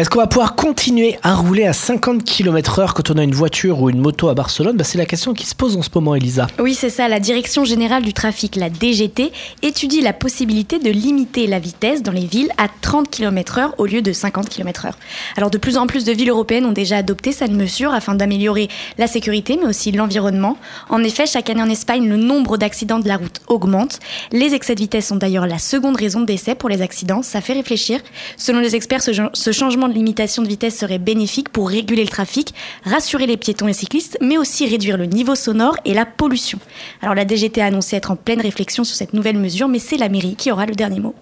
Est-ce qu'on va pouvoir continuer à rouler à 50 km heure quand on a une voiture ou une moto à Barcelone? Bah, C'est la question qui se pose en ce moment, Elisa. Oui, c'est ça. La Direction générale du trafic, la DGT, étudie la possibilité de limiter la vitesse dans les villes à 30 km heure au lieu de 50 km heure. Alors de plus en plus de villes européennes ont déjà adopté cette mesure afin d'améliorer la sécurité mais aussi l'environnement. En effet, chaque année en Espagne, le nombre d'accidents de la route augmente. Les excès de vitesse sont d'ailleurs la seconde raison de décès pour les accidents. Ça fait réfléchir. Selon les experts, ce changement limitation de vitesse serait bénéfique pour réguler le trafic, rassurer les piétons et cyclistes, mais aussi réduire le niveau sonore et la pollution. Alors la DGT a annoncé être en pleine réflexion sur cette nouvelle mesure, mais c'est la mairie qui aura le dernier mot.